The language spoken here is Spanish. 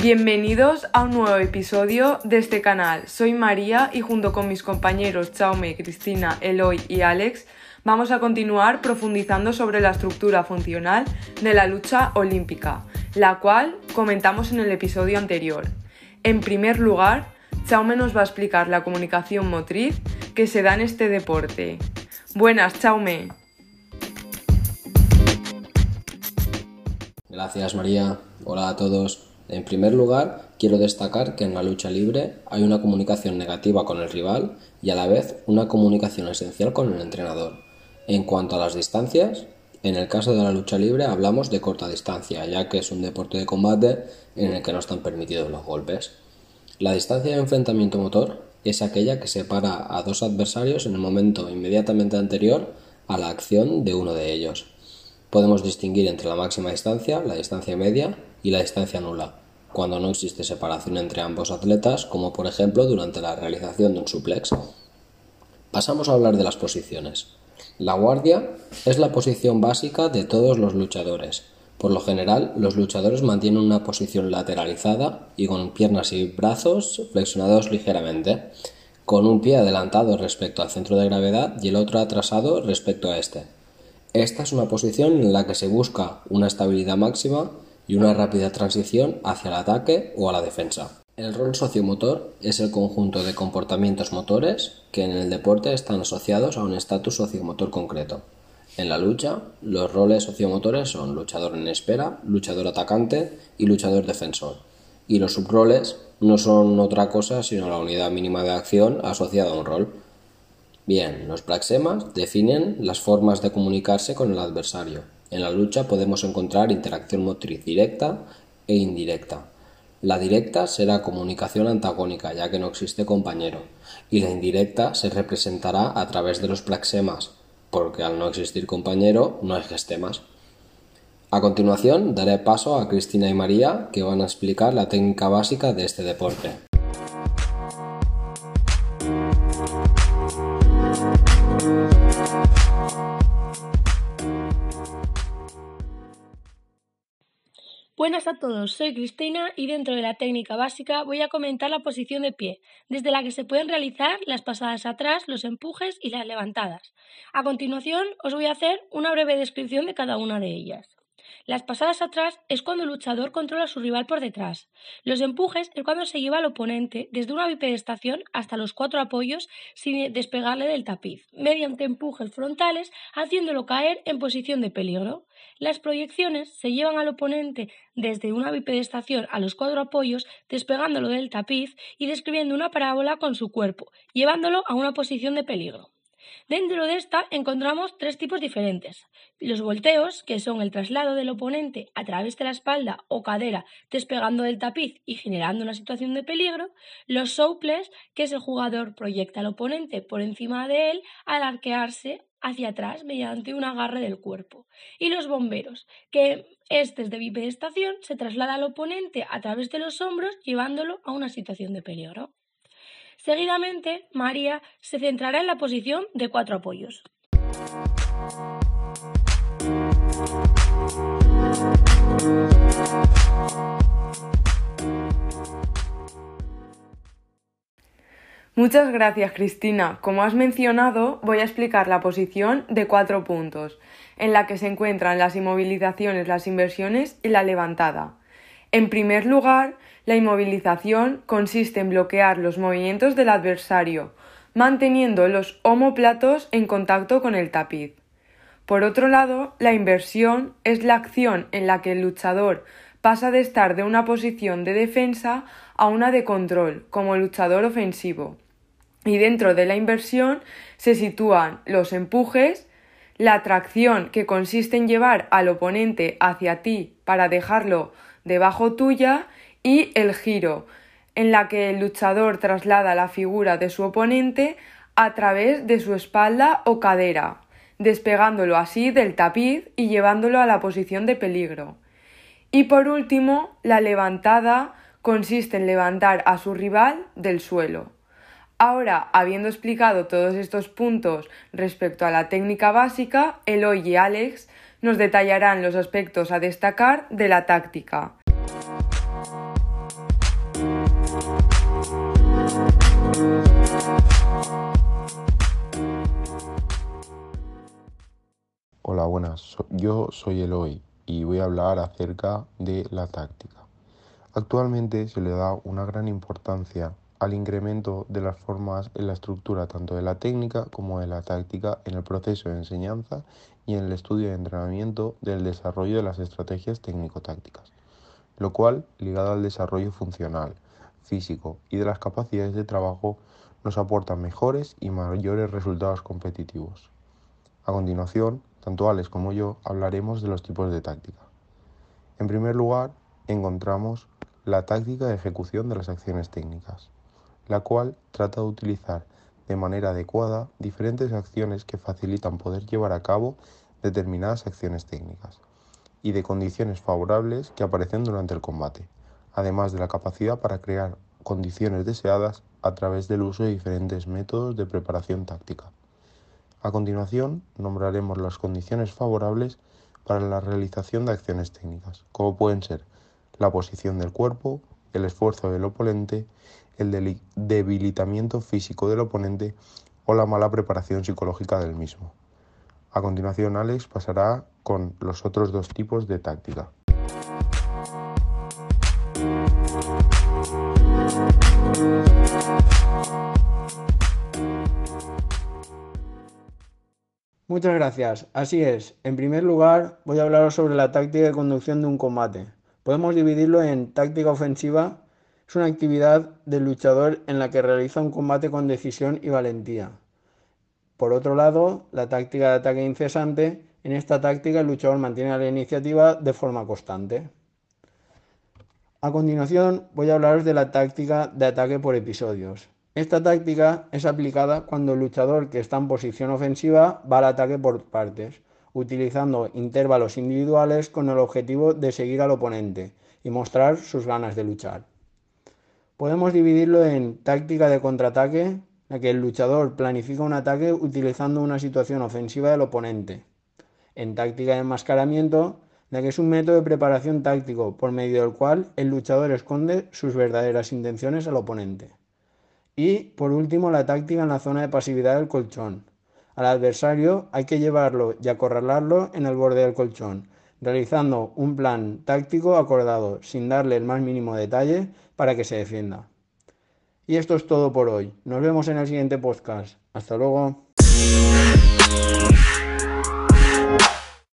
Bienvenidos a un nuevo episodio de este canal. Soy María y junto con mis compañeros Chaume, Cristina, Eloy y Alex vamos a continuar profundizando sobre la estructura funcional de la lucha olímpica, la cual comentamos en el episodio anterior. En primer lugar, Chaume nos va a explicar la comunicación motriz que se da en este deporte. Buenas, Chaume. Gracias, María. Hola a todos. En primer lugar, quiero destacar que en la lucha libre hay una comunicación negativa con el rival y a la vez una comunicación esencial con el entrenador. En cuanto a las distancias, en el caso de la lucha libre hablamos de corta distancia, ya que es un deporte de combate en el que no están permitidos los golpes. La distancia de enfrentamiento motor es aquella que separa a dos adversarios en el momento inmediatamente anterior a la acción de uno de ellos. Podemos distinguir entre la máxima distancia, la distancia media y la distancia nula, cuando no existe separación entre ambos atletas, como por ejemplo durante la realización de un suplex. Pasamos a hablar de las posiciones. La guardia es la posición básica de todos los luchadores. Por lo general, los luchadores mantienen una posición lateralizada y con piernas y brazos flexionados ligeramente, con un pie adelantado respecto al centro de gravedad y el otro atrasado respecto a este. Esta es una posición en la que se busca una estabilidad máxima y una rápida transición hacia el ataque o a la defensa. El rol sociomotor es el conjunto de comportamientos motores que en el deporte están asociados a un estatus sociomotor concreto. En la lucha, los roles sociomotores son luchador en espera, luchador atacante y luchador defensor. Y los subroles no son otra cosa sino la unidad mínima de acción asociada a un rol. Bien, los praxemas definen las formas de comunicarse con el adversario, en la lucha podemos encontrar interacción motriz directa e indirecta. La directa será comunicación antagónica, ya que no existe compañero, y la indirecta se representará a través de los praxemas, porque al no existir compañero no hay gestemas. A continuación daré paso a Cristina y María, que van a explicar la técnica básica de este deporte. Buenas a todos, soy Cristina y dentro de la técnica básica voy a comentar la posición de pie, desde la que se pueden realizar las pasadas atrás, los empujes y las levantadas. A continuación os voy a hacer una breve descripción de cada una de ellas. Las pasadas atrás es cuando el luchador controla a su rival por detrás. Los empujes es cuando se lleva al oponente desde una bipedestación hasta los cuatro apoyos sin despegarle del tapiz, mediante empujes frontales haciéndolo caer en posición de peligro. Las proyecciones se llevan al oponente desde una bipedestación a los cuatro apoyos, despegándolo del tapiz y describiendo una parábola con su cuerpo, llevándolo a una posición de peligro. Dentro de esta encontramos tres tipos diferentes. Los volteos, que son el traslado del oponente a través de la espalda o cadera, despegando del tapiz y generando una situación de peligro. Los souples, que es el jugador proyecta al oponente por encima de él al arquearse hacia atrás mediante un agarre del cuerpo. Y los bomberos, que este es de bipedestación, se traslada al oponente a través de los hombros llevándolo a una situación de peligro. Seguidamente, María se centrará en la posición de cuatro apoyos. Muchas gracias, Cristina. Como has mencionado, voy a explicar la posición de cuatro puntos, en la que se encuentran las inmovilizaciones, las inversiones y la levantada. En primer lugar, la inmovilización consiste en bloquear los movimientos del adversario, manteniendo los homóplatos en contacto con el tapiz. Por otro lado, la inversión es la acción en la que el luchador pasa de estar de una posición de defensa a una de control, como luchador ofensivo. Y dentro de la inversión se sitúan los empujes, la tracción que consiste en llevar al oponente hacia ti para dejarlo debajo tuya y el giro, en la que el luchador traslada la figura de su oponente a través de su espalda o cadera, despegándolo así del tapiz y llevándolo a la posición de peligro. Y por último, la levantada consiste en levantar a su rival del suelo. Ahora, habiendo explicado todos estos puntos respecto a la técnica básica, Eloy y Alex nos detallarán los aspectos a destacar de la táctica. Hola, buenas. Yo soy Eloy y voy a hablar acerca de la táctica. Actualmente se le da una gran importancia al incremento de las formas en la estructura tanto de la técnica como de la táctica en el proceso de enseñanza y en el estudio de entrenamiento del desarrollo de las estrategias técnico-tácticas, lo cual, ligado al desarrollo funcional, físico y de las capacidades de trabajo, nos aporta mejores y mayores resultados competitivos. A continuación, tanto Alex como yo hablaremos de los tipos de táctica. En primer lugar, encontramos la táctica de ejecución de las acciones técnicas, la cual trata de utilizar de manera adecuada diferentes acciones que facilitan poder llevar a cabo determinadas acciones técnicas y de condiciones favorables que aparecen durante el combate, además de la capacidad para crear condiciones deseadas a través del uso de diferentes métodos de preparación táctica. A continuación, nombraremos las condiciones favorables para la realización de acciones técnicas, como pueden ser la posición del cuerpo, el esfuerzo del oponente, el debilitamiento físico del oponente o la mala preparación psicológica del mismo. A continuación, Alex pasará con los otros dos tipos de táctica. Muchas gracias. Así es. En primer lugar, voy a hablaros sobre la táctica de conducción de un combate. Podemos dividirlo en táctica ofensiva. Es una actividad del luchador en la que realiza un combate con decisión y valentía. Por otro lado, la táctica de ataque incesante. En esta táctica el luchador mantiene la iniciativa de forma constante. A continuación voy a hablaros de la táctica de ataque por episodios. Esta táctica es aplicada cuando el luchador que está en posición ofensiva va al ataque por partes utilizando intervalos individuales con el objetivo de seguir al oponente y mostrar sus ganas de luchar. Podemos dividirlo en táctica de contraataque, la que el luchador planifica un ataque utilizando una situación ofensiva del oponente. En táctica de enmascaramiento, la que es un método de preparación táctico por medio del cual el luchador esconde sus verdaderas intenciones al oponente. Y por último, la táctica en la zona de pasividad del colchón, al adversario hay que llevarlo y acorralarlo en el borde del colchón, realizando un plan táctico acordado sin darle el más mínimo detalle para que se defienda. Y esto es todo por hoy. Nos vemos en el siguiente podcast. Hasta luego.